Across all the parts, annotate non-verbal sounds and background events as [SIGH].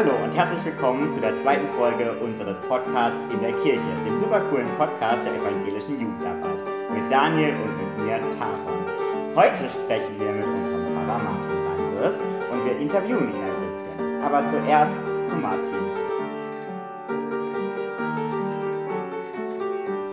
Hallo und herzlich willkommen zu der zweiten Folge unseres Podcasts in der Kirche, dem super coolen Podcast der evangelischen Jugendarbeit, mit Daniel und mit mir, Taron. Heute sprechen wir mit unserem Pfarrer Martin Reinders und wir interviewen ihn ein bisschen. Aber zuerst zu Martin.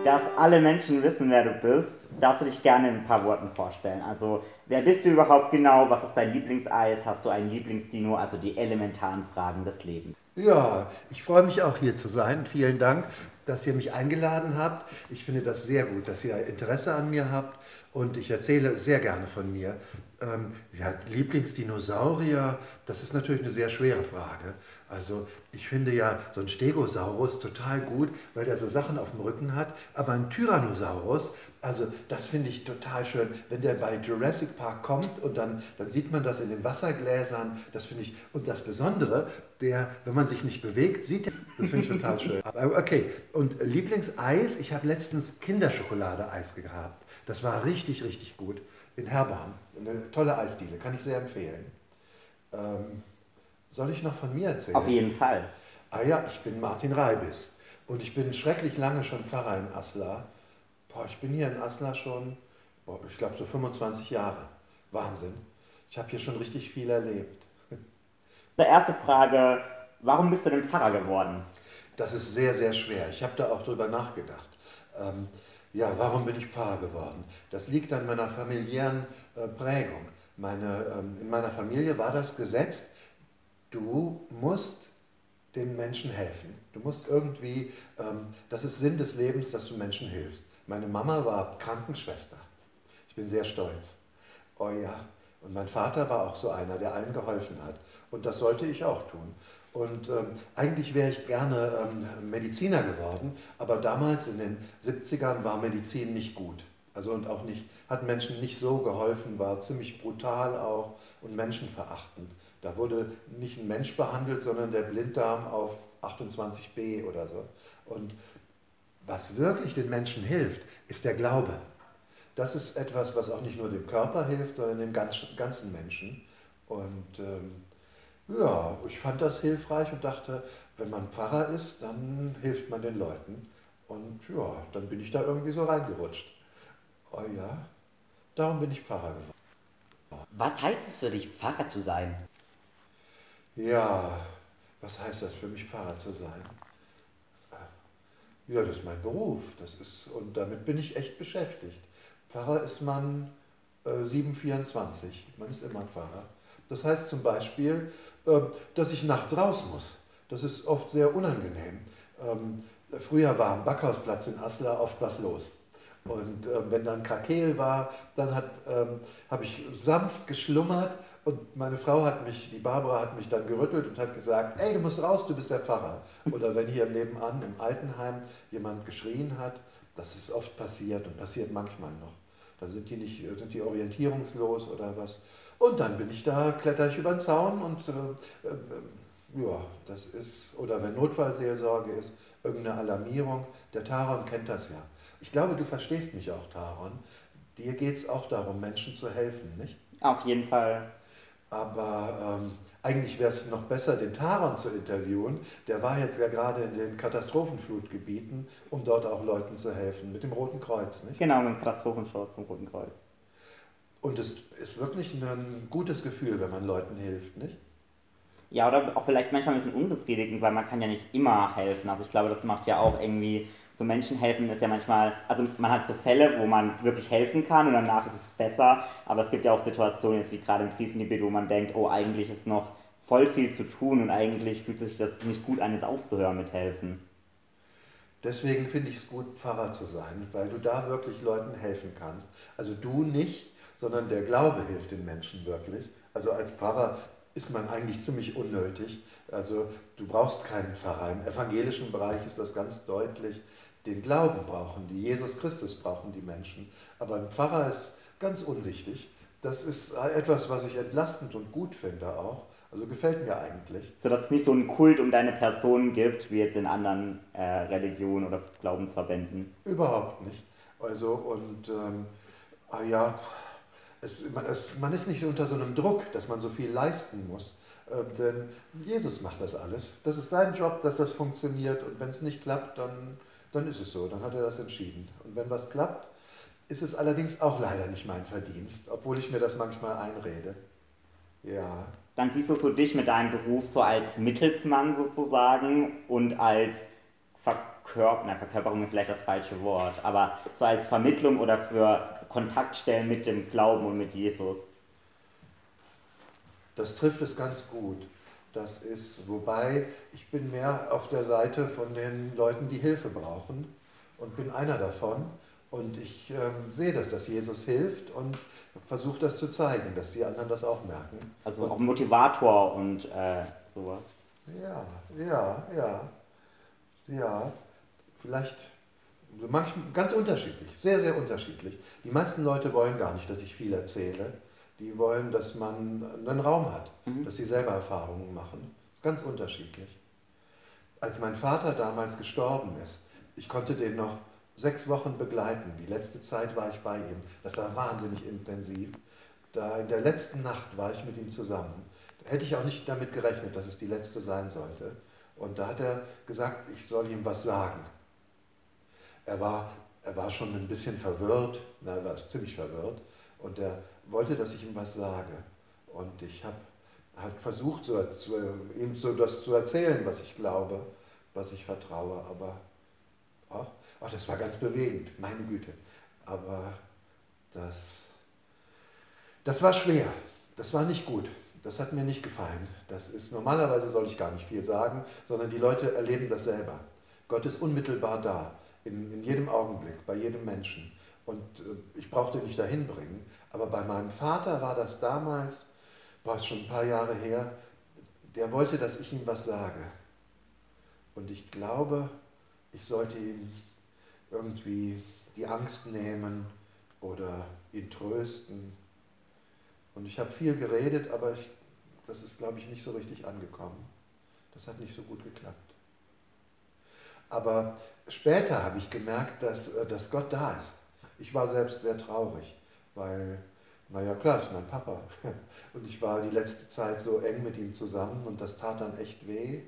Dass alle Menschen wissen, wer du bist, darfst du dich gerne in ein paar Worten vorstellen. Also, wer bist du überhaupt genau? Was ist dein Lieblingseis? Hast du einen Lieblingsdino? Also die elementaren Fragen des Lebens. Ja, ich freue mich auch hier zu sein. Vielen Dank, dass ihr mich eingeladen habt. Ich finde das sehr gut, dass ihr Interesse an mir habt und ich erzähle sehr gerne von mir. Ähm, ja, Lieblingsdinosaurier, das ist natürlich eine sehr schwere Frage. Also ich finde ja so ein Stegosaurus total gut, weil der so Sachen auf dem Rücken hat, aber ein Tyrannosaurus, also das finde ich total schön, wenn der bei Jurassic Park kommt und dann, dann sieht man das in den Wassergläsern, das finde ich, und das Besondere, der, wenn man sich nicht bewegt, sieht er, das finde ich total schön. [LAUGHS] Okay, und Lieblingseis, ich habe letztens Kinderschokolade-Eis gehabt, das war richtig, richtig gut, in Herborn, eine tolle Eisdiele, kann ich sehr empfehlen. Ähm, soll ich noch von mir erzählen? Auf jeden Fall. Ah ja, ich bin Martin Reibis und ich bin schrecklich lange schon Pfarrer in Asla. Boah, ich bin hier in Asla schon, boah, ich glaube so 25 Jahre. Wahnsinn. Ich habe hier schon richtig viel erlebt. Die erste Frage, warum bist du denn Pfarrer geworden? Das ist sehr, sehr schwer. Ich habe da auch drüber nachgedacht. Ähm, ja, warum bin ich Pfarrer geworden? Das liegt an meiner familiären äh, Prägung. Meine, ähm, in meiner Familie war das gesetzt, du musst den Menschen helfen. Du musst irgendwie, ähm, das ist Sinn des Lebens, dass du Menschen hilfst. Meine Mama war Krankenschwester. Ich bin sehr stolz. Oh ja. Und mein Vater war auch so einer, der allen geholfen hat. Und das sollte ich auch tun. Und ähm, eigentlich wäre ich gerne ähm, Mediziner geworden, aber damals in den 70ern war Medizin nicht gut. Also und auch nicht, hat Menschen nicht so geholfen, war ziemlich brutal auch und menschenverachtend. Da wurde nicht ein Mensch behandelt, sondern der Blinddarm auf 28b oder so. Und was wirklich den Menschen hilft, ist der Glaube. Das ist etwas, was auch nicht nur dem Körper hilft, sondern dem ganzen Menschen. Und ähm, ja, ich fand das hilfreich und dachte, wenn man Pfarrer ist, dann hilft man den Leuten. Und ja, dann bin ich da irgendwie so reingerutscht. Oh ja, darum bin ich Pfarrer geworden. Was heißt es für dich, Pfarrer zu sein? Ja, was heißt das für mich, Pfarrer zu sein? Ja, das ist mein Beruf. Das ist, und damit bin ich echt beschäftigt. Pfarrer ist man äh, 724. Man ist immer Pfarrer. Das heißt zum Beispiel, dass ich nachts raus muss. Das ist oft sehr unangenehm. Ähm, früher war am Backhausplatz in Asla oft was los. Und äh, wenn dann Krakeel war, dann ähm, habe ich sanft geschlummert und meine Frau hat mich, die Barbara hat mich dann gerüttelt und hat gesagt, ey, du musst raus, du bist der Pfarrer. Oder wenn hier nebenan im Altenheim jemand geschrien hat, das ist oft passiert und passiert manchmal noch. Dann sind die nicht, sind die orientierungslos oder was. Und dann bin ich da, kletter ich über den Zaun und äh, äh, ja, das ist, oder wenn Notfallseelsorge ist, irgendeine Alarmierung. Der Taron kennt das ja. Ich glaube, du verstehst mich auch, Taron. Dir geht es auch darum, Menschen zu helfen, nicht? Auf jeden Fall. Aber ähm, eigentlich wäre es noch besser, den Taron zu interviewen. Der war jetzt ja gerade in den Katastrophenflutgebieten, um dort auch Leuten zu helfen, mit dem Roten Kreuz, nicht? Genau, mit dem Katastrophenschutz vom Roten Kreuz. Und es ist wirklich ein gutes Gefühl, wenn man Leuten hilft, nicht? Ja, oder auch vielleicht manchmal ein bisschen unbefriedigend, weil man kann ja nicht immer helfen. Also ich glaube, das macht ja auch irgendwie so Menschen helfen ist ja manchmal, also man hat so Fälle, wo man wirklich helfen kann und danach ist es besser, aber es gibt ja auch Situationen, jetzt wie gerade im Krisengebiet, wo man denkt, oh, eigentlich ist noch voll viel zu tun und eigentlich fühlt sich das nicht gut an, jetzt aufzuhören mit helfen. Deswegen finde ich es gut, Pfarrer zu sein, weil du da wirklich Leuten helfen kannst. Also du nicht, sondern der Glaube hilft den Menschen wirklich. Also als Pfarrer ist man eigentlich ziemlich unnötig. Also du brauchst keinen Pfarrer. Im evangelischen Bereich ist das ganz deutlich den Glauben brauchen die, Jesus Christus brauchen die Menschen. Aber ein Pfarrer ist ganz unwichtig. Das ist etwas, was ich entlastend und gut finde auch. Also gefällt mir eigentlich. So dass es nicht so einen Kult um deine Person gibt, wie jetzt in anderen äh, Religionen oder Glaubensverbänden. Überhaupt nicht. Also und ähm, ah ja, es, es, man ist nicht unter so einem Druck, dass man so viel leisten muss. Ähm, denn Jesus macht das alles. Das ist sein Job, dass das funktioniert. Und wenn es nicht klappt, dann, dann ist es so. Dann hat er das entschieden. Und wenn was klappt, ist es allerdings auch leider nicht mein Verdienst, obwohl ich mir das manchmal einrede. Ja. Dann siehst du so dich mit deinem Beruf so als Mittelsmann sozusagen und als Verkörper, na, Verkörperung ist vielleicht das falsche Wort, aber so als Vermittlung oder für Kontaktstellen mit dem Glauben und mit Jesus. Das trifft es ganz gut. Das ist, wobei ich bin mehr auf der Seite von den Leuten, die Hilfe brauchen und bin einer davon. Und ich ähm, sehe das, dass Jesus hilft und versuche das zu zeigen, dass die anderen das auch merken. Also und, auch Motivator und äh, sowas. Ja, ja, ja. Ja, vielleicht manchmal, ganz unterschiedlich, sehr, sehr unterschiedlich. Die meisten Leute wollen gar nicht, dass ich viel erzähle. Die wollen, dass man einen Raum hat, mhm. dass sie selber Erfahrungen machen. Das ist ganz unterschiedlich. Als mein Vater damals gestorben ist, ich konnte den noch sechs Wochen begleiten. Die letzte Zeit war ich bei ihm. Das war wahnsinnig intensiv. Da in der letzten Nacht war ich mit ihm zusammen. Da hätte ich auch nicht damit gerechnet, dass es die letzte sein sollte. Und da hat er gesagt, ich soll ihm was sagen. Er war, er war schon ein bisschen verwirrt, na, er war ziemlich verwirrt. Und er wollte, dass ich ihm was sage. Und ich habe halt versucht, so, zu, ihm so das zu erzählen, was ich glaube, was ich vertraue. Aber oh, oh, das war ganz bewegend, meine Güte. Aber das, das war schwer, das war nicht gut. Das hat mir nicht gefallen. Das ist normalerweise soll ich gar nicht viel sagen, sondern die Leute erleben das selber. Gott ist unmittelbar da, in, in jedem Augenblick, bei jedem Menschen. Und äh, ich brauchte nicht dahin bringen. Aber bei meinem Vater war das damals, war es schon ein paar Jahre her, der wollte, dass ich ihm was sage. Und ich glaube, ich sollte ihm irgendwie die Angst nehmen oder ihn trösten. Und ich habe viel geredet, aber ich, das ist, glaube ich, nicht so richtig angekommen. Das hat nicht so gut geklappt. Aber später habe ich gemerkt, dass, äh, dass Gott da ist. Ich war selbst sehr traurig, weil, naja klar, ist mein Papa. [LAUGHS] Und ich war die letzte Zeit so eng mit ihm zusammen und das tat dann echt weh.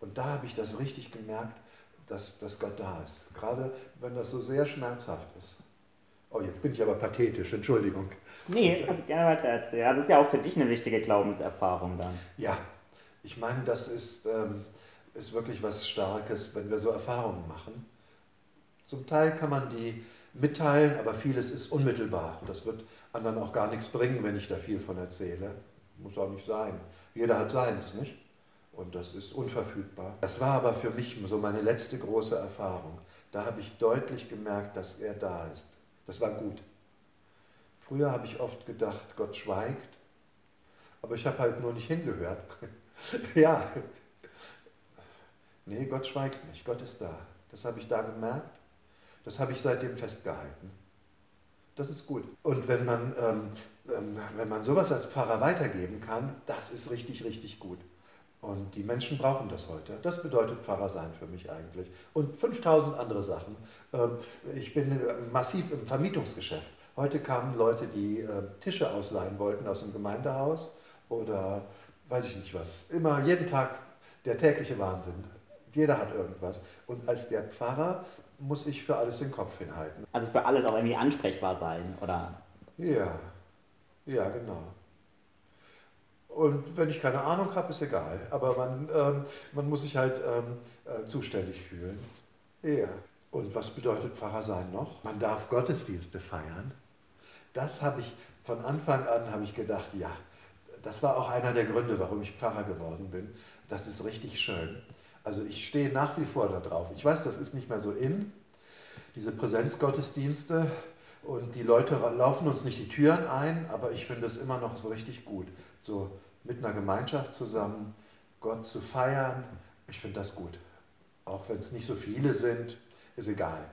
Und da habe ich das richtig gemerkt, dass, dass Gott da ist. Gerade wenn das so sehr schmerzhaft ist. Oh, jetzt bin ich aber pathetisch, Entschuldigung. Nee, also gerne weiter erzählen. Also es ist ja auch für dich eine wichtige Glaubenserfahrung dann. Ja, ich meine, das ist, ähm, ist wirklich was Starkes, wenn wir so Erfahrungen machen. Zum Teil kann man die mitteilen, aber vieles ist unmittelbar. Das wird anderen auch gar nichts bringen, wenn ich da viel von erzähle. Muss auch nicht sein. Jeder hat seins, nicht? Und das ist unverfügbar. Das war aber für mich so meine letzte große Erfahrung. Da habe ich deutlich gemerkt, dass er da ist. Das war gut. Früher habe ich oft gedacht, Gott schweigt, aber ich habe halt nur nicht hingehört. [LAUGHS] ja, nee, Gott schweigt nicht, Gott ist da. Das habe ich da gemerkt, das habe ich seitdem festgehalten. Das ist gut. Und wenn man, ähm, ähm, wenn man sowas als Pfarrer weitergeben kann, das ist richtig, richtig gut. Und die Menschen brauchen das heute. Das bedeutet Pfarrer sein für mich eigentlich. Und 5000 andere Sachen. Ähm, ich bin massiv im Vermietungsgeschäft. Heute kamen Leute, die äh, Tische ausleihen wollten aus dem Gemeindehaus oder weiß ich nicht was. Immer jeden Tag der tägliche Wahnsinn. Jeder hat irgendwas. Und als der Pfarrer muss ich für alles den Kopf hinhalten. Also für alles auch irgendwie ansprechbar sein, oder? Ja, ja, genau. Und wenn ich keine Ahnung habe, ist egal. Aber man, ähm, man muss sich halt ähm, äh, zuständig fühlen. Ja. Und was bedeutet Pfarrer sein noch? Man darf Gottesdienste feiern. Das habe ich von Anfang an habe ich gedacht, ja, das war auch einer der Gründe, warum ich Pfarrer geworden bin. Das ist richtig schön. Also ich stehe nach wie vor darauf. Ich weiß, das ist nicht mehr so in, diese Präsenzgottesdienste. Und die Leute laufen uns nicht die Türen ein, aber ich finde es immer noch so richtig gut. So mit einer Gemeinschaft zusammen Gott zu feiern, ich finde das gut. Auch wenn es nicht so viele sind, ist egal.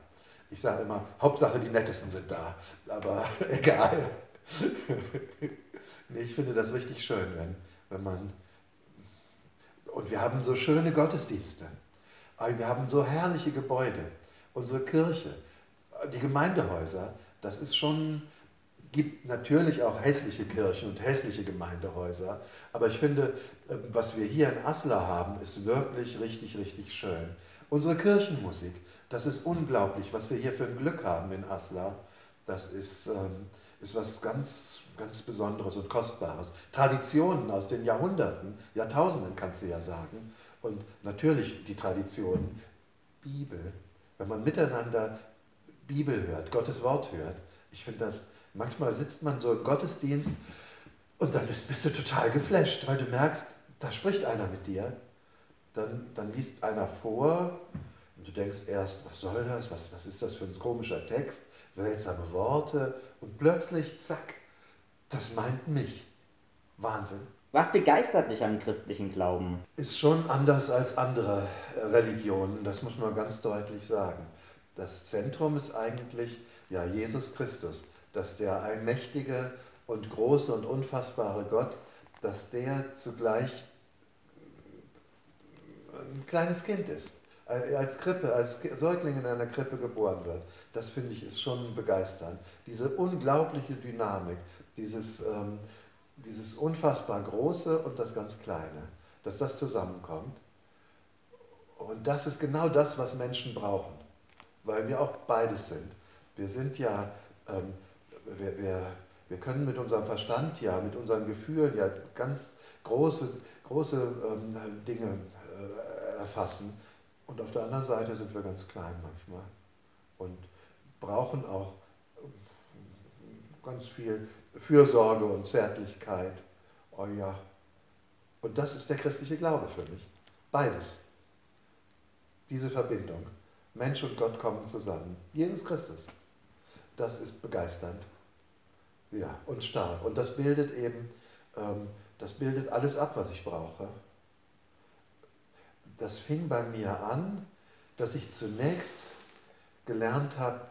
Ich sage immer, Hauptsache die Nettesten sind da, aber [LAUGHS] egal. [LAUGHS] nee, ich finde das richtig schön, wenn, wenn man. Und wir haben so schöne Gottesdienste. Wir haben so herrliche Gebäude. Unsere Kirche, die Gemeindehäuser, das ist schon, gibt natürlich auch hässliche Kirchen und hässliche Gemeindehäuser, aber ich finde, ähm, was wir hier in Asla haben, ist wirklich richtig, richtig schön. Unsere Kirchenmusik, das ist unglaublich, was wir hier für ein Glück haben in Asla. Das ist, ähm, ist was ganz, ganz Besonderes und Kostbares. Traditionen aus den Jahrhunderten, Jahrtausenden kannst du ja sagen. Und natürlich die Traditionen, Bibel. Wenn man miteinander Bibel hört, Gottes Wort hört, ich finde das, manchmal sitzt man so im Gottesdienst und dann bist, bist du total geflasht, weil du merkst, da spricht einer mit dir. Dann, dann liest einer vor und du denkst erst, was soll das, was, was ist das für ein komischer Text, seltsame Worte und plötzlich, zack, das meint mich. Wahnsinn. Was begeistert dich am christlichen Glauben? Ist schon anders als andere Religionen, das muss man ganz deutlich sagen. Das Zentrum ist eigentlich ja, Jesus Christus, dass der allmächtige und große und unfassbare Gott, dass der zugleich ein kleines Kind ist, als Krippe, als Säugling in einer Krippe geboren wird. Das finde ich ist schon begeisternd. Diese unglaubliche Dynamik, dieses, ähm, dieses unfassbar Große und das ganz Kleine, dass das zusammenkommt. Und das ist genau das, was Menschen brauchen, weil wir auch beides sind. Wir sind ja, ähm, wir, wir, wir können mit unserem Verstand ja, mit unseren Gefühlen ja ganz große, große ähm, Dinge äh, erfassen. Und auf der anderen Seite sind wir ganz klein manchmal und brauchen auch ganz viel Fürsorge und Zärtlichkeit. Oh ja. Und das ist der christliche Glaube für mich. Beides. Diese Verbindung. Mensch und Gott kommen zusammen. Jesus Christus. Das ist begeisternd. Ja, und stark. Und das bildet eben, ähm, das bildet alles ab, was ich brauche. Das fing bei mir an, dass ich zunächst gelernt habe,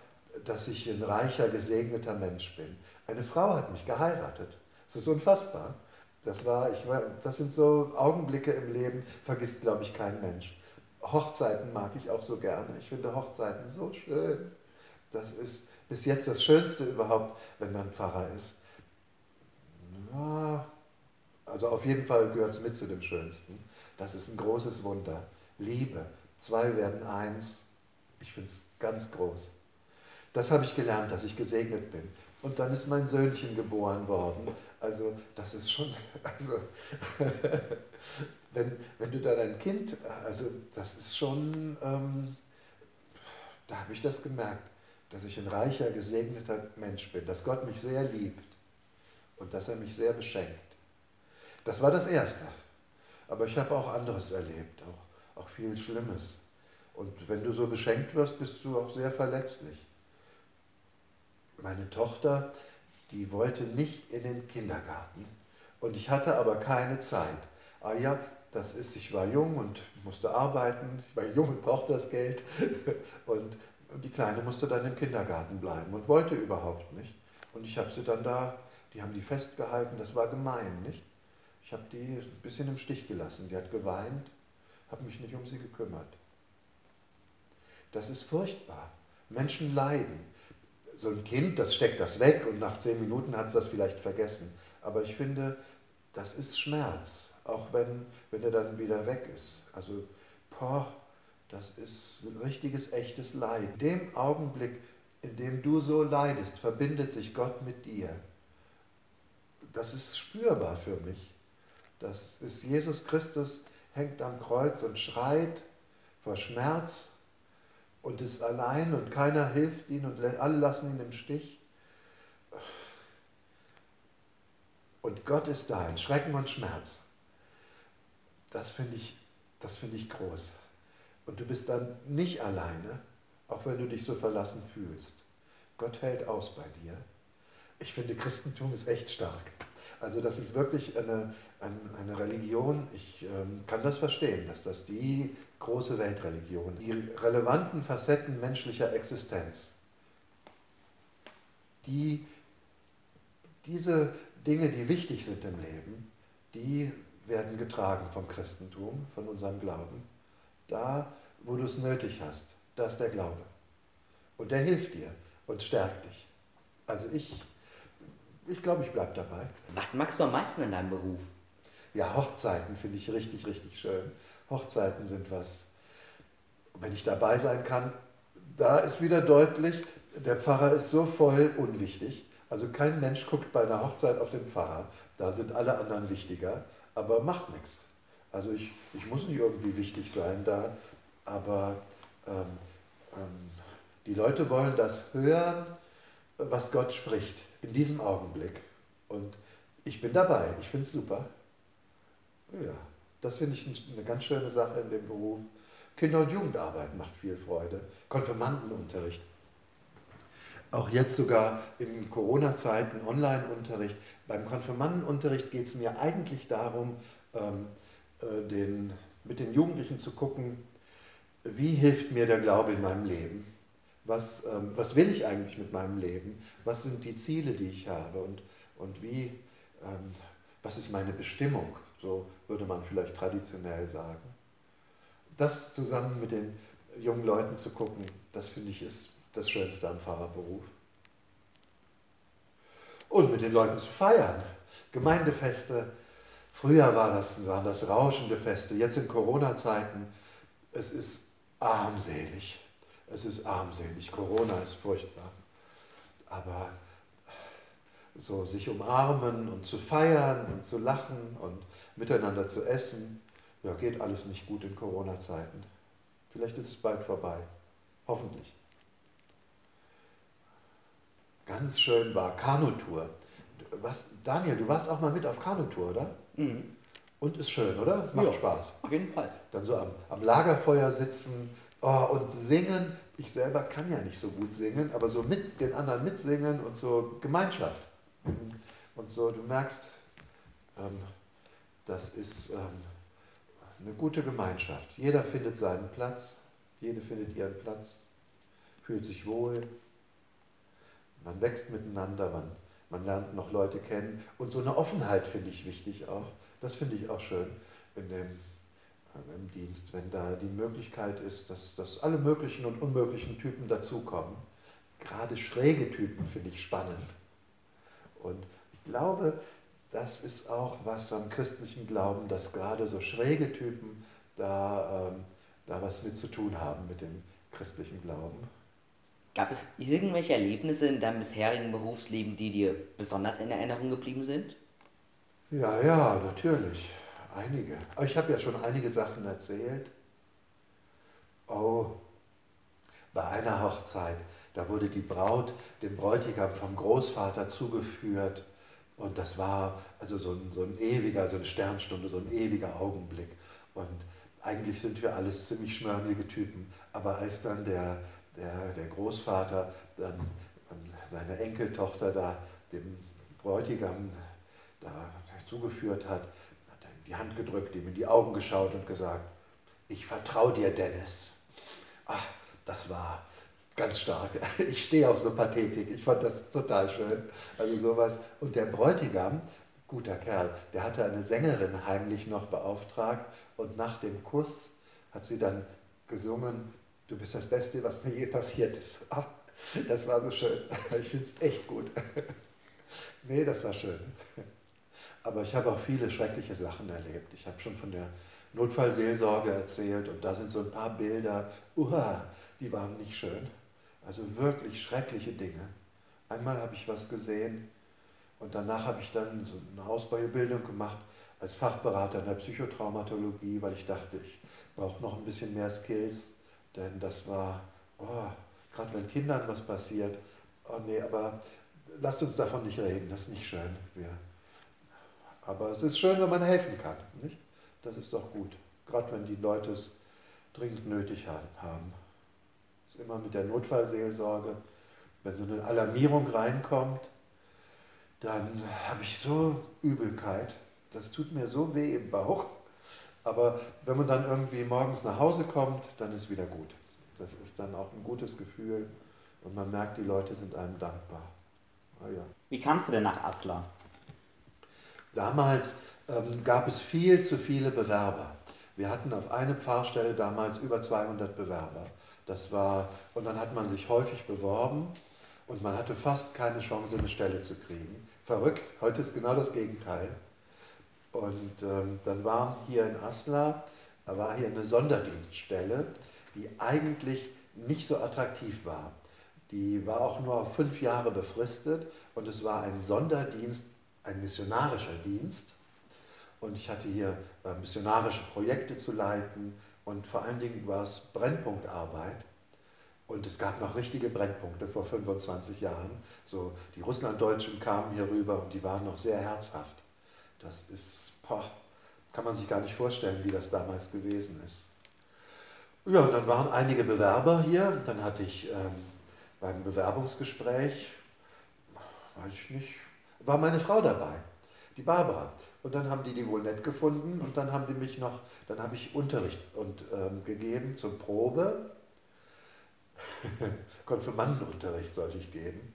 dass ich ein reicher, gesegneter Mensch bin. Eine Frau hat mich geheiratet. Das ist unfassbar. Das, war, ich das sind so Augenblicke im Leben, vergisst, glaube ich, kein Mensch. Hochzeiten mag ich auch so gerne. Ich finde Hochzeiten so schön. Das ist bis jetzt das Schönste überhaupt, wenn man Pfarrer ist. Ja, also auf jeden Fall gehört es mit zu dem Schönsten. Das ist ein großes Wunder. Liebe. Zwei werden eins. Ich finde es ganz groß. Das habe ich gelernt, dass ich gesegnet bin. Und dann ist mein Söhnchen geboren worden. Also das ist schon, [LAUGHS] also [LAUGHS] wenn, wenn du dann ein Kind, also das ist schon, ähm, da habe ich das gemerkt, dass ich ein reicher, gesegneter Mensch bin, dass Gott mich sehr liebt und dass er mich sehr beschenkt. Das war das Erste. Aber ich habe auch anderes erlebt, auch, auch viel Schlimmes. Und wenn du so beschenkt wirst, bist du auch sehr verletzlich. Meine Tochter, die wollte nicht in den Kindergarten und ich hatte aber keine Zeit. Ah ja, das ist, ich war jung und musste arbeiten, ich war jung und brauchte das Geld [LAUGHS] und, und die Kleine musste dann im Kindergarten bleiben und wollte überhaupt nicht. Und ich habe sie dann da, die haben die festgehalten, das war gemein, nicht? Ich habe die ein bisschen im Stich gelassen, die hat geweint, habe mich nicht um sie gekümmert. Das ist furchtbar. Menschen leiden so ein Kind, das steckt das weg und nach zehn Minuten hat es das vielleicht vergessen. Aber ich finde, das ist Schmerz, auch wenn, wenn er dann wieder weg ist. Also, boah, das ist ein richtiges, echtes Leid. In dem Augenblick, in dem du so leidest, verbindet sich Gott mit dir. Das ist spürbar für mich. Das ist Jesus Christus, hängt am Kreuz und schreit vor Schmerz und ist allein und keiner hilft ihm und alle lassen ihn im Stich. Und Gott ist da in Schrecken und Schmerz. Das finde ich, das finde ich groß. Und du bist dann nicht alleine, auch wenn du dich so verlassen fühlst. Gott hält aus bei dir. Ich finde, Christentum ist echt stark. Also das ist wirklich eine, eine, eine Religion, ich ähm, kann das verstehen, dass das die große Weltreligion, die relevanten Facetten menschlicher Existenz, die, diese Dinge, die wichtig sind im Leben, die werden getragen vom Christentum, von unserem Glauben. Da, wo du es nötig hast, da ist der Glaube. Und der hilft dir und stärkt dich. Also ich ich glaube, ich bleibe dabei. Was magst du am meisten in deinem Beruf? Ja, Hochzeiten finde ich richtig, richtig schön. Hochzeiten sind was. Wenn ich dabei sein kann, da ist wieder deutlich, der Pfarrer ist so voll unwichtig. Also kein Mensch guckt bei einer Hochzeit auf den Pfarrer. Da sind alle anderen wichtiger, aber macht nichts. Also ich, ich muss nicht irgendwie wichtig sein da, aber ähm, ähm, die Leute wollen das hören, was Gott spricht in diesem Augenblick. Und ich bin dabei, ich finde es super. Ja, das finde ich eine ganz schöne Sache in dem Beruf. Kinder- und Jugendarbeit macht viel Freude. Konfirmandenunterricht. Auch jetzt sogar in Corona-Zeiten Online-Unterricht. Beim Konfirmandenunterricht geht es mir eigentlich darum, ähm, äh, den, mit den Jugendlichen zu gucken, wie hilft mir der Glaube in meinem Leben? Was, ähm, was will ich eigentlich mit meinem Leben? Was sind die Ziele, die ich habe? Und, und wie, ähm, was ist meine Bestimmung? So würde man vielleicht traditionell sagen. Das zusammen mit den jungen Leuten zu gucken, das finde ich ist das Schönste am Pfarrerberuf. Und mit den Leuten zu feiern. Gemeindefeste. Früher war das, waren das rauschende Feste. Jetzt in Corona-Zeiten, es ist armselig. Es ist armselig. Corona ist furchtbar. Aber so sich umarmen und zu feiern und zu lachen und miteinander zu essen, ja, geht alles nicht gut in Corona-Zeiten. Vielleicht ist es bald vorbei. Hoffentlich. Ganz schön war Kanutour. Was, Daniel, du warst auch mal mit auf Kanutour, oder? Mhm. Und ist schön, oder? Macht ja, Spaß. Auf jeden Fall. Dann so am, am Lagerfeuer sitzen oh, und singen. Ich selber kann ja nicht so gut singen, aber so mit den anderen mitsingen und so Gemeinschaft. Und so, du merkst, ähm, das ist ähm, eine gute Gemeinschaft. Jeder findet seinen Platz, jede findet ihren Platz, fühlt sich wohl. Man wächst miteinander, man, man lernt noch Leute kennen. Und so eine Offenheit finde ich wichtig auch. Das finde ich auch schön in dem, im Dienst, wenn da die Möglichkeit ist, dass, dass alle möglichen und unmöglichen Typen dazukommen. Gerade schräge Typen finde ich spannend. Und ich glaube, das ist auch was am christlichen Glauben, dass gerade so schräge Typen da, ähm, da was mit zu tun haben mit dem christlichen Glauben. Gab es irgendwelche Erlebnisse in deinem bisherigen Berufsleben, die dir besonders in Erinnerung geblieben sind? Ja, ja, natürlich. Einige. Aber ich habe ja schon einige Sachen erzählt. Oh, bei einer Hochzeit, da wurde die Braut dem Bräutigam vom Großvater zugeführt und das war also so ein, so ein ewiger, so eine Sternstunde, so ein ewiger Augenblick. Und eigentlich sind wir alles ziemlich schmörnige Typen. Aber als dann der, der, der Großvater dann seine Enkeltochter da dem Bräutigam da zugeführt hat, die Hand gedrückt, ihm in die Augen geschaut und gesagt, ich vertraue dir, Dennis. Ach, das war, ganz stark. [LAUGHS] Ich stehe auf so Pathetik. Ich fand das total schön. Also sowas. Und der Bräutigam, guter Kerl, der hatte eine Sängerin heimlich noch beauftragt und nach dem Kuss hat sie dann gesungen, du bist das Beste, was mir je passiert ist. Ach, [LAUGHS] das war so schön. Ich finde es echt gut. [LAUGHS] Nee, das war schön. Aber ich habe auch viele schreckliche Sachen erlebt. Ich habe schon von der Notfallseelsorge erzählt und da sind so ein paar Bilder, uah, die waren nicht schön. Also wirklich schreckliche Dinge. Einmal habe ich was gesehen und danach habe ich dann so eine Ausbaubildung gemacht als Fachberater in der Psychotraumatologie, weil ich dachte, ich brauche noch ein bisschen mehr Skills, denn das war, oh, gerade wenn Kindern was passiert, oh nee, aber lasst uns davon nicht reden, das ist nicht schön. Wir, aber es ist schön, wenn man helfen kann, nicht? Das ist doch gut, gerade wenn die Leute es dringend nötig haben ist immer mit der Notfallseelsorge. Wenn so eine Alarmierung reinkommt, dann habe ich so Übelkeit. Das tut mir so weh im Bauch. Aber wenn man dann irgendwie morgens nach Hause kommt, dann ist wieder gut. Das ist dann auch ein gutes Gefühl und man merkt, die Leute sind einem dankbar. Ah, ja. Wie kamst du denn nach Asla? Damals ähm, gab es viel zu viele Bewerber. Wir hatten auf eine Pfarrstelle damals über 200 Bewerber. Das war, und dann hat man sich häufig beworben und man hatte fast keine Chance, eine Stelle zu kriegen. Verrückt, heute ist genau das Gegenteil. Und ähm, dann war hier in Asla, da war hier eine Sonderdienststelle, die eigentlich nicht so attraktiv war. Die war auch nur auf fünf Jahre befristet und es war ein Sonderdienst, ein missionarischer Dienst. Und ich hatte hier äh, missionarische Projekte zu leiten und vor allen Dingen war es Brennpunktarbeit. Und es gab noch richtige Brennpunkte vor 25 Jahren. So, die Russlanddeutschen kamen hier rüber und die waren noch sehr herzhaft. Das ist, boah, kann man sich gar nicht vorstellen, wie das damals gewesen ist. Ja, und dann waren einige Bewerber hier. Dann hatte ich ähm, beim Bewerbungsgespräch, weiß ich nicht, war meine Frau dabei, die Barbara. Und dann haben die die wohl nett gefunden und dann haben die mich noch, dann habe ich Unterricht und, ähm, gegeben zur Probe [LAUGHS] Konfirmandenunterricht sollte ich geben.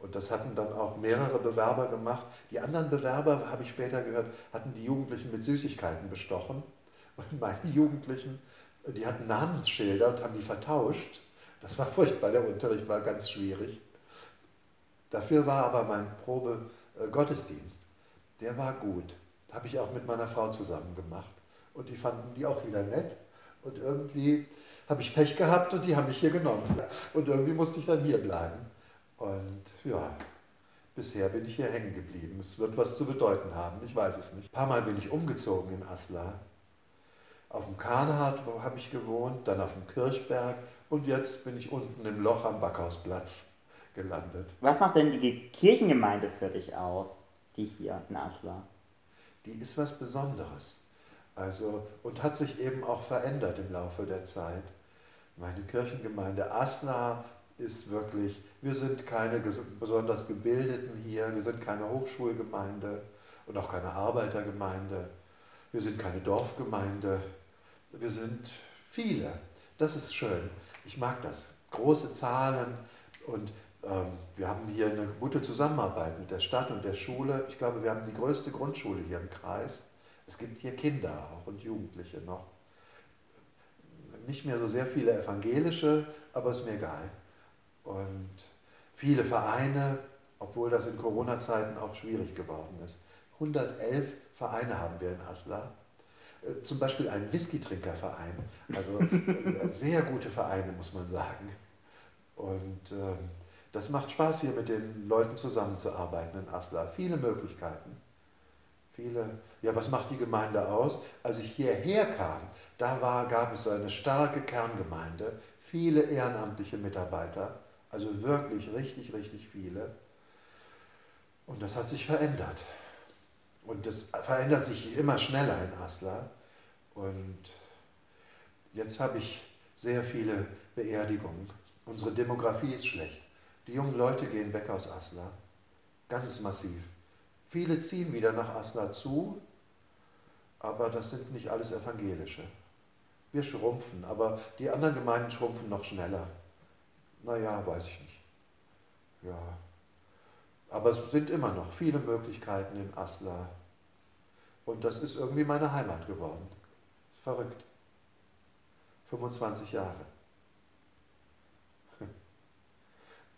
Und das hatten dann auch mehrere Bewerber gemacht. Die anderen Bewerber, habe ich später gehört, hatten die Jugendlichen mit Süßigkeiten bestochen. Und meine Jugendlichen, die hatten Namensschilder und haben die vertauscht. Das war furchtbar, der Unterricht war ganz schwierig. Dafür war aber mein Probe-Gottesdienst, äh, der war gut. Habe ich auch mit meiner Frau zusammen gemacht. Und die fanden die auch wieder nett. Und irgendwie habe ich Pech gehabt und die haben mich hier genommen. Und irgendwie musste ich dann hier bleiben. Und ja, bisher bin ich hier hängen geblieben. Es wird was zu bedeuten haben, ich weiß es nicht. Ein paar Mal bin ich umgezogen in Asla. Auf dem Kahnhardt habe ich gewohnt, dann auf dem Kirchberg und jetzt bin ich unten im Loch am Backhausplatz gelandet. Was macht denn die Kirchengemeinde für dich aus, die hier in Asla? Die ist was Besonderes. Also, und hat sich eben auch verändert im Laufe der Zeit. Meine Kirchengemeinde Asla ist wirklich, wir sind keine besonders Gebildeten hier, wir sind keine Hochschulgemeinde und auch keine Arbeitergemeinde, wir sind keine Dorfgemeinde, wir sind viele. Das ist schön. Ich mag das. Große Zahlen und wir haben hier eine gute Zusammenarbeit mit der Stadt und der Schule. Ich glaube, wir haben die größte Grundschule hier im Kreis. Es gibt hier Kinder auch und Jugendliche noch. Nicht mehr so sehr viele evangelische, aber ist mir egal. Und viele Vereine, obwohl das in Corona-Zeiten auch schwierig geworden ist. 111 Vereine haben wir in Asla. Äh, zum Beispiel einen Whisky-Trinkerverein. Also äh, sehr gute Vereine, muss man sagen. Und ähm, das macht Spaß, hier mit den Leuten zusammenzuarbeiten in Asla. Viele Möglichkeiten. Viele, ja, was macht die Gemeinde aus? Als ich hierher kam, da war, gab es eine starke Kerngemeinde, viele ehrenamtliche Mitarbeiter, also wirklich richtig, richtig viele. Und das hat sich verändert. Und das verändert sich immer schneller in Asla. Und jetzt habe ich sehr viele Beerdigungen. Unsere Demografie ist schlecht. Die jungen Leute gehen weg aus Asla. Ganz massiv. Viele ziehen wieder nach Asna zu, aber das sind nicht alles evangelische. Wir schrumpfen, aber die anderen Gemeinden schrumpfen noch schneller. Naja, weiß ich nicht. Ja. Aber es sind immer noch viele Möglichkeiten in Asla. Und das ist irgendwie meine Heimat geworden. Verrückt. 25 Jahre.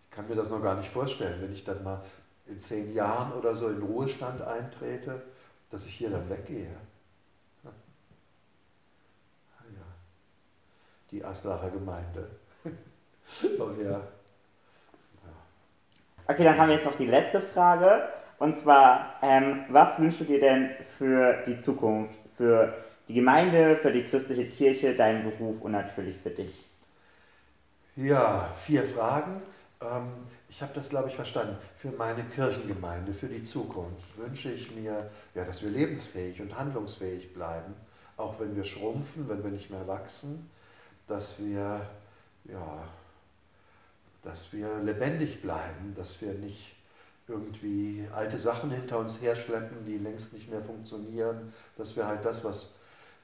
Ich kann mir das noch gar nicht vorstellen, wenn ich dann mal in zehn Jahren oder so in Ruhestand eintrete, dass ich hier dann weggehe. Ah ja. Die Aslacher Gemeinde. [LAUGHS] oh ja. Okay, dann haben wir jetzt noch die letzte Frage. Und zwar, ähm, was wünschst du dir denn für die Zukunft, für die Gemeinde, für die christliche Kirche, deinen Beruf und natürlich für dich? Ja, vier Fragen. Ähm, ich habe das, glaube ich, verstanden. Für meine Kirchengemeinde, für die Zukunft wünsche ich mir, ja, dass wir lebensfähig und handlungsfähig bleiben, auch wenn wir schrumpfen, wenn wir nicht mehr wachsen, dass wir, ja, dass wir lebendig bleiben, dass wir nicht irgendwie alte Sachen hinter uns herschleppen, die längst nicht mehr funktionieren, dass wir halt das, was,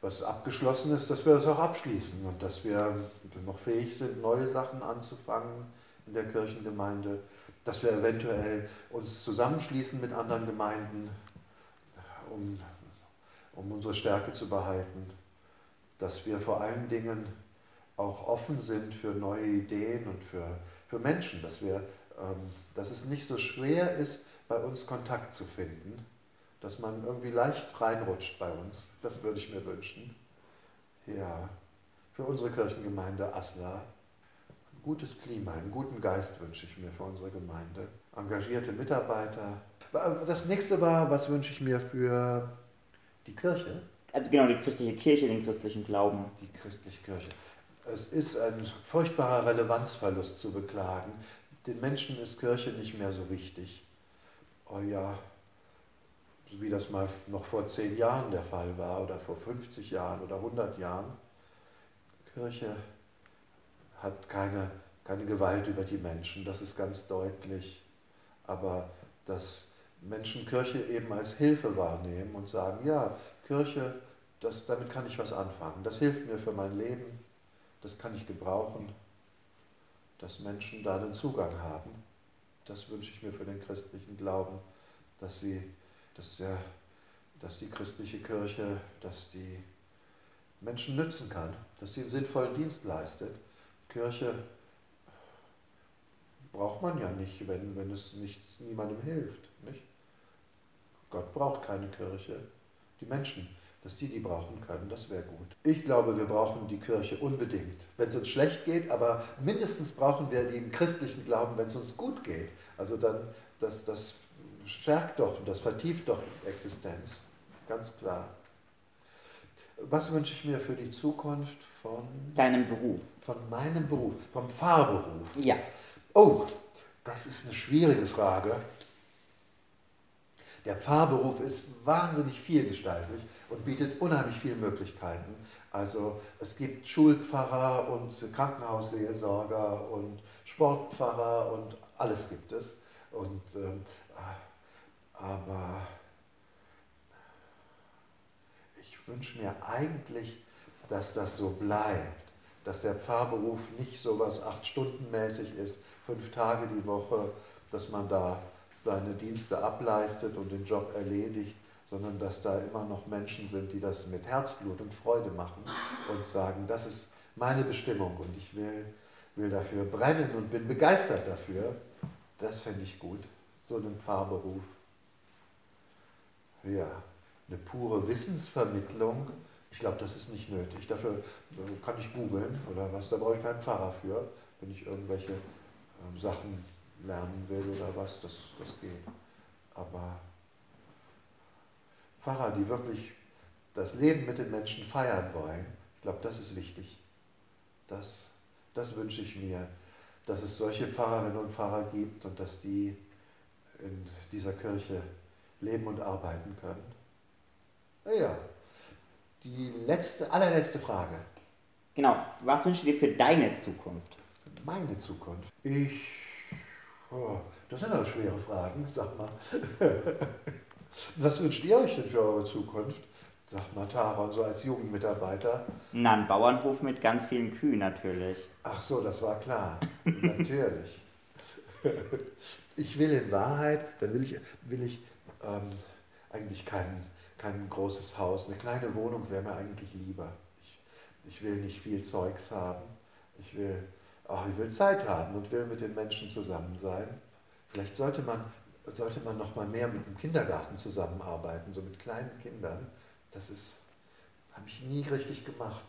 was abgeschlossen ist, dass wir das auch abschließen und dass wir noch fähig sind, neue Sachen anzufangen in der Kirchengemeinde, dass wir eventuell uns zusammenschließen mit anderen Gemeinden, um, um unsere Stärke zu behalten, dass wir vor allen Dingen auch offen sind für neue Ideen und für, für Menschen, dass wir ähm, dass es nicht so schwer ist, bei uns Kontakt zu finden, dass man irgendwie leicht reinrutscht bei uns. Das würde ich mir wünschen. Ja, für unsere Kirchengemeinde Asla. Gutes Klima, einen guten Geist wünsche ich mir für unsere Gemeinde. Engagierte Mitarbeiter. Das nächste war, was wünsche ich mir für die Kirche? Also genau, die christliche Kirche, den christlichen Glauben. Die christliche Kirche. Es ist ein furchtbarer Relevanzverlust zu beklagen. Den Menschen ist Kirche nicht mehr so wichtig. Oh ja, wie das mal noch vor zehn Jahren der Fall war oder vor 50 Jahren oder 100 Jahren. Kirche hat keine, keine Gewalt über die Menschen, das ist ganz deutlich. Aber dass Menschen Kirche eben als Hilfe wahrnehmen und sagen, ja, Kirche, das, damit kann ich was anfangen, das hilft mir für mein Leben, das kann ich gebrauchen, dass Menschen da einen Zugang haben. Das wünsche ich mir für den christlichen Glauben, dass, sie, dass, der, dass die christliche Kirche, dass die Menschen nützen kann, dass sie einen sinnvollen Dienst leistet. Kirche braucht man ja nicht, wenn, wenn es nichts, niemandem hilft. Nicht? Gott braucht keine Kirche. Die Menschen dass die die brauchen können, das wäre gut. Ich glaube, wir brauchen die Kirche unbedingt, wenn es uns schlecht geht, aber mindestens brauchen wir den christlichen Glauben, wenn es uns gut geht. Also dann, das, das stärkt doch und das vertieft doch Existenz, ganz klar. Was wünsche ich mir für die Zukunft von deinem Beruf? Von meinem Beruf, vom Pfarrberuf. Ja. Oh, das ist eine schwierige Frage. Der Pfarrberuf ist wahnsinnig vielgestaltig und bietet unheimlich viele Möglichkeiten. Also es gibt Schulpfarrer und Krankenhausseelsorger und Sportpfarrer und alles gibt es. Und, ähm, aber ich wünsche mir eigentlich, dass das so bleibt, dass der Pfarrberuf nicht so was acht Stunden mäßig ist, fünf Tage die Woche, dass man da seine Dienste ableistet und den Job erledigt, sondern dass da immer noch Menschen sind, die das mit Herzblut und Freude machen und sagen, das ist meine Bestimmung und ich will, will dafür brennen und bin begeistert dafür. Das fände ich gut, so einen Pfarrberuf. Ja, eine pure Wissensvermittlung, ich glaube, das ist nicht nötig. Dafür äh, kann ich googeln oder was, da brauche ich keinen Pfarrer für, wenn ich irgendwelche ähm, Sachen lernen will oder was, das, das geht. Aber Pfarrer, die wirklich das Leben mit den Menschen feiern wollen, ich glaube, das ist wichtig. Das, das wünsche ich mir, dass es solche Pfarrerinnen und Pfarrer gibt und dass die in dieser Kirche leben und arbeiten können. Ja, die letzte, allerletzte Frage. Genau, was wünschst du dir für deine Zukunft? Meine Zukunft. Ich Oh, das sind aber schwere Fragen, sag mal. [LAUGHS] Was wünscht ihr euch denn für eure Zukunft? Sagt mal Taron, so als Jugendmitarbeiter. Na, ein Bauernhof mit ganz vielen Kühen natürlich. Ach so, das war klar. [LAUGHS] natürlich. [LAUGHS] Ich will in Wahrheit, dann will ich, will ich ähm, eigentlich kein, kein großes Haus. Eine kleine Wohnung wäre mir eigentlich lieber. Ich, ich will nicht viel Zeugs haben. Ich will ach, ich will Zeit haben und will mit den Menschen zusammen sein. Vielleicht sollte man, sollte man noch mal mehr mit dem Kindergarten zusammenarbeiten, so mit kleinen Kindern. Das ist, habe ich nie richtig gemacht.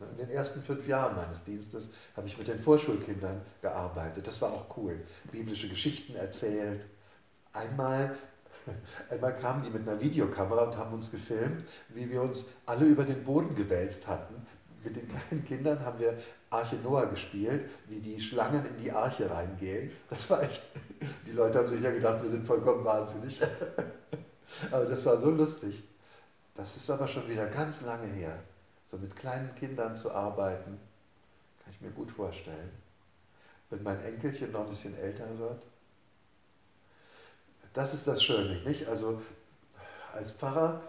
In den ersten fünf Jahren meines Dienstes habe ich mit den Vorschulkindern gearbeitet. Das war auch cool. Biblische Geschichten erzählt. Einmal, [LAUGHS] einmal kamen die mit einer Videokamera und haben uns gefilmt, wie wir uns alle über den Boden gewälzt hatten. Mit den kleinen Kindern haben wir Arche Noah gespielt, wie die Schlangen in die Arche reingehen. Das war echt, die Leute haben sich ja gedacht, wir sind vollkommen wahnsinnig. [LAUGHS] Aber das war so lustig. Das ist aber schon wieder ganz lange her. So mit kleinen Kindern zu arbeiten, kann ich mir gut vorstellen. Wenn mein Enkelchen noch ein bisschen älter wird. Das ist das Schöne, nicht? Also als Pfarrer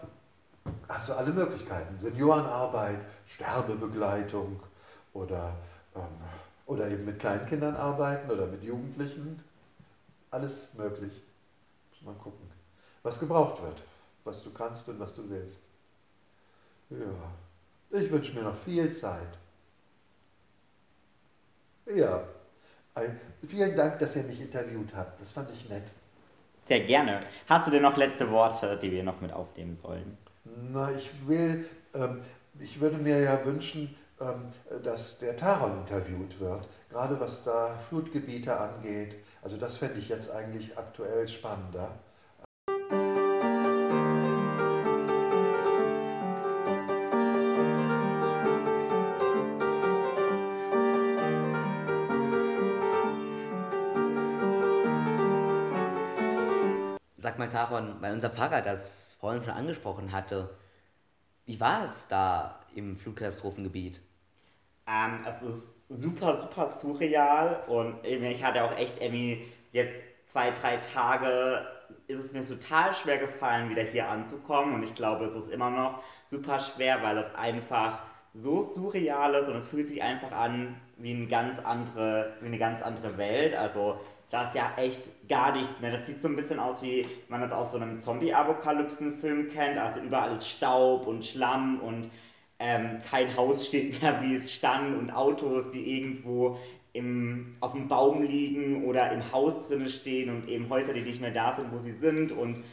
hast du alle Möglichkeiten. Seniorenarbeit, Sterbebegleitung, oder, ähm, oder eben mit Kleinkindern arbeiten oder mit Jugendlichen. Alles möglich. Muss man gucken, was gebraucht wird, was du kannst und was du willst. Ja, ich wünsche mir noch viel Zeit. Ja, Vielen Dank, dass ihr mich interviewt habt. Das fand ich nett. Sehr gerne. Hast du denn noch letzte Worte, die wir noch mit aufnehmen sollen? Na, ich will, ähm, ich würde mir ja wünschen, ähm, dass der Taron interviewt wird, gerade was da Flutgebiete angeht. Also das fände ich jetzt eigentlich aktuell spannender. Sag mal, Taron, weil unser Fahrer das vorhin schon angesprochen hatte, wie war es da im Flutkatastrophengebiet? Ähm, es ist super, super surreal und ich hatte auch echt irgendwie jetzt zwei, drei Tage ist es mir total schwer gefallen, wieder hier anzukommen und ich glaube, es ist immer noch super schwer, weil es einfach so surreal ist und es fühlt sich einfach an wie eine ganz andere, wie eine ganz andere Welt. Also da ist ja echt gar nichts mehr. Das sieht so ein bisschen aus, wie man das aus so einem Zombie-Apokalypsen-Film kennt. Also überall ist Staub und Schlamm und ähm, kein Haus steht mehr, wie es stand und Autos, die irgendwo im, auf dem Baum liegen oder im Haus drinne stehen und eben Häuser, die nicht mehr da sind, wo sie sind und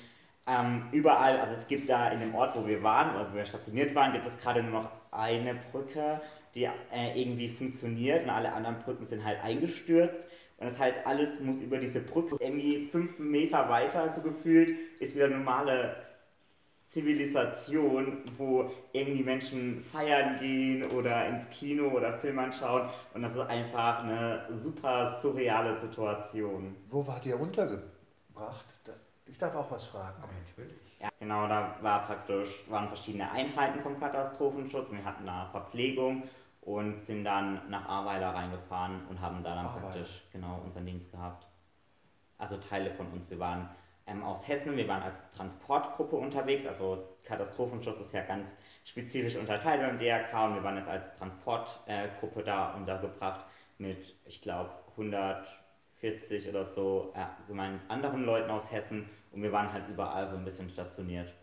ähm, überall, also es gibt da in dem Ort, wo wir waren, oder wo wir stationiert waren, gibt es gerade nur noch eine Brücke, die äh, irgendwie funktioniert und alle anderen Brücken sind halt eingestürzt. Und das heißt, alles muss über diese Brücke irgendwie fünf Meter weiter, so gefühlt, ist wieder normale Zivilisation, wo irgendwie Menschen feiern gehen oder ins Kino oder Film anschauen. Und das ist einfach eine super surreale Situation. Wo wart ihr untergebracht? Ich darf auch was fragen. Aber natürlich. Ja, genau, da war praktisch, waren verschiedene Einheiten vom Katastrophenschutz. Wir hatten da Verpflegung und sind dann nach Ahrweiler reingefahren und haben da dann Ahrweiler. praktisch genau unseren Dienst gehabt. Also Teile von uns. Wir waren ähm, aus Hessen, wir waren als Transportgruppe unterwegs, also Katastrophenschutz ist ja ganz spezifisch unterteilt beim DRK und wir waren jetzt als Transportgruppe äh, da untergebracht mit, ich glaube, 140 oder so äh, gemeint anderen Leuten aus Hessen und wir waren halt überall so ein bisschen stationiert.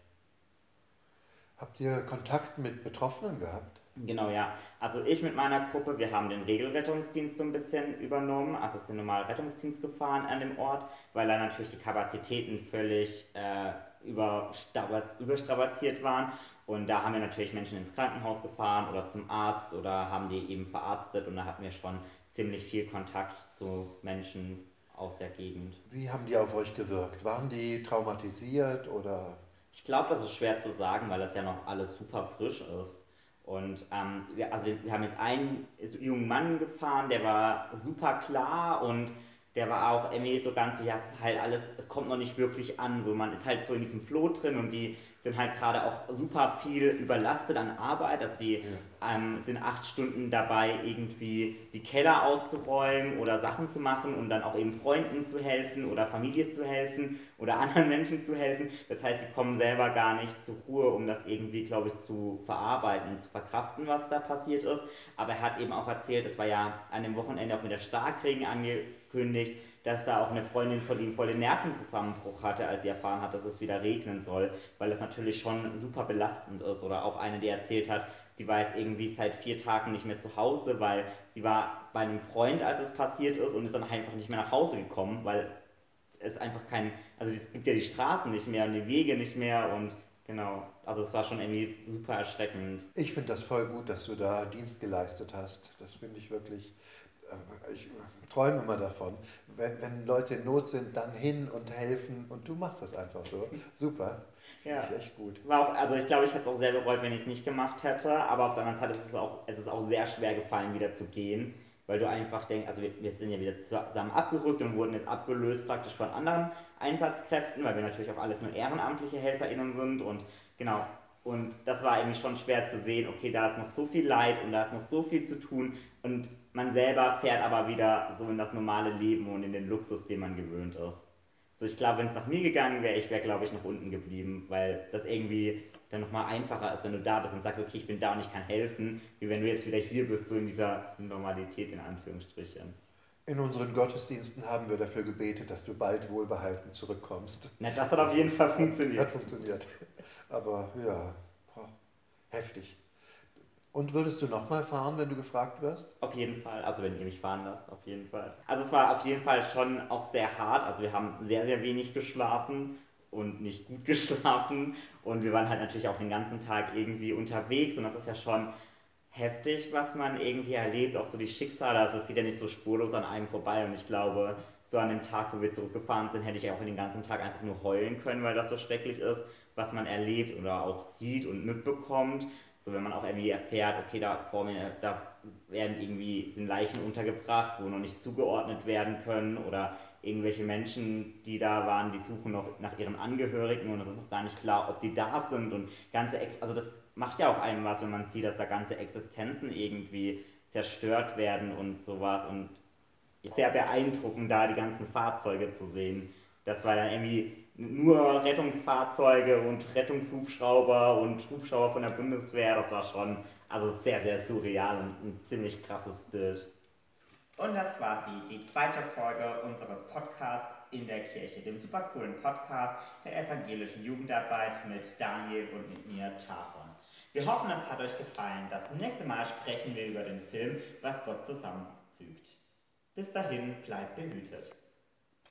Habt ihr Kontakt mit Betroffenen gehabt? Genau, ja. Also ich mit meiner Gruppe, wir haben den Regelrettungsdienst so ein bisschen übernommen, also ist der normale Rettungsdienst gefahren an dem Ort, weil da natürlich die Kapazitäten völlig äh, überstrapaziert waren. Und da haben wir natürlich Menschen ins Krankenhaus gefahren oder zum Arzt oder haben die eben verarztet und da hatten wir schon ziemlich viel Kontakt zu Menschen aus der Gegend. Wie haben die auf euch gewirkt? Waren die traumatisiert oder? Ich glaube, das ist schwer zu sagen, weil das ja noch alles super frisch ist. Und ähm, wir, also wir haben jetzt einen jungen Mann gefahren, der war super klar und der war auch irgendwie so ganz so, ja, es ist halt alles, es kommt noch nicht wirklich an. So, man ist halt so in diesem Flow drin und die sind halt gerade auch super viel überlastet an Arbeit. Also die ja. ähm, sind acht Stunden dabei, irgendwie die Keller auszuräumen oder Sachen zu machen und dann auch eben Freunden zu helfen oder Familie zu helfen oder [LAUGHS] anderen Menschen zu helfen. Das heißt, sie kommen selber gar nicht zur Ruhe, um das irgendwie, glaube ich, zu verarbeiten, zu verkraften, was da passiert ist. Aber er hat eben auch erzählt, es war ja an dem Wochenende auch mit der Starkregen angekündigt, dass da auch eine Freundin von ihm voll den Nervenzusammenbruch hatte, als sie erfahren hat, dass es wieder regnen soll, weil das natürlich schon super belastend ist. Oder auch eine, die erzählt hat, sie war jetzt irgendwie seit vier Tagen nicht mehr zu Hause, weil sie war bei einem Freund, als es passiert ist und ist dann einfach nicht mehr nach Hause gekommen, weil es einfach kein, also es gibt ja die Straßen nicht mehr und die Wege nicht mehr und Genau, also es war schon irgendwie super erschreckend. Ich finde das voll gut, dass du da Dienst geleistet hast. Das finde ich wirklich ich träume immer davon, wenn, wenn Leute in Not sind, dann hin und helfen und du machst das einfach so. Super. Ja. Ich echt gut. War auch, also ich glaube, ich hätte es auch sehr bereut, wenn ich es nicht gemacht hätte, aber auf der anderen Seite ist es auch, es ist auch sehr schwer gefallen, wieder zu gehen, weil du einfach denkst, also wir, wir sind ja wieder zusammen abgerückt und wurden jetzt abgelöst praktisch von anderen Einsatzkräften, weil wir natürlich auch alles nur ehrenamtliche HelferInnen sind und genau, und das war irgendwie schon schwer zu sehen, okay, da ist noch so viel Leid und da ist noch so viel zu tun und man selber fährt aber wieder so in das normale Leben und in den Luxus, den man gewöhnt ist. So, ich glaube, wenn es nach mir gegangen wäre, ich wäre, glaube ich, noch unten geblieben, weil das irgendwie dann nochmal einfacher ist, wenn du da bist und sagst, okay, ich bin da und ich kann helfen, wie wenn du jetzt wieder hier bist, so in dieser Normalität in Anführungsstrichen. In unseren Gottesdiensten haben wir dafür gebetet, dass du bald wohlbehalten zurückkommst. Na, das hat auf jeden Fall funktioniert. Hat funktioniert. Aber ja, heftig. Und würdest du nochmal fahren, wenn du gefragt wirst? Auf jeden Fall, also wenn ihr mich fahren lasst, auf jeden Fall. Also es war auf jeden Fall schon auch sehr hart, also wir haben sehr, sehr wenig geschlafen und nicht gut [LAUGHS] geschlafen und wir waren halt natürlich auch den ganzen Tag irgendwie unterwegs und das ist ja schon heftig, was man irgendwie erlebt, auch so die Schicksale, also es geht ja nicht so spurlos an einem vorbei. Und ich glaube, so an dem Tag, wo wir zurückgefahren sind, hätte ich auch den ganzen Tag einfach nur heulen können, weil das so schrecklich ist, was man erlebt oder auch sieht und mitbekommt. So wenn man auch irgendwie erfährt, okay, da vor mir da werden irgendwie sind Leichen untergebracht, wo noch nicht zugeordnet werden können. Oder irgendwelche Menschen, die da waren, die suchen noch nach ihren Angehörigen. Und es ist noch gar nicht klar, ob die da sind. Und ganze Ex also das macht ja auch einem was, wenn man sieht, dass da ganze Existenzen irgendwie zerstört werden und sowas und sehr beeindruckend da die ganzen Fahrzeuge zu sehen. Das war dann irgendwie nur Rettungsfahrzeuge und Rettungshubschrauber und Hubschrauber von der Bundeswehr. Das war schon also sehr, sehr surreal und ein ziemlich krasses Bild. Und das war sie, die zweite Folge unseres Podcasts in der Kirche, dem super coolen Podcast der evangelischen Jugendarbeit mit Daniel und mit mir, Taron. Wir hoffen, es hat euch gefallen. Das nächste Mal sprechen wir über den Film Was Gott zusammenfügt. Bis dahin, bleibt behütet.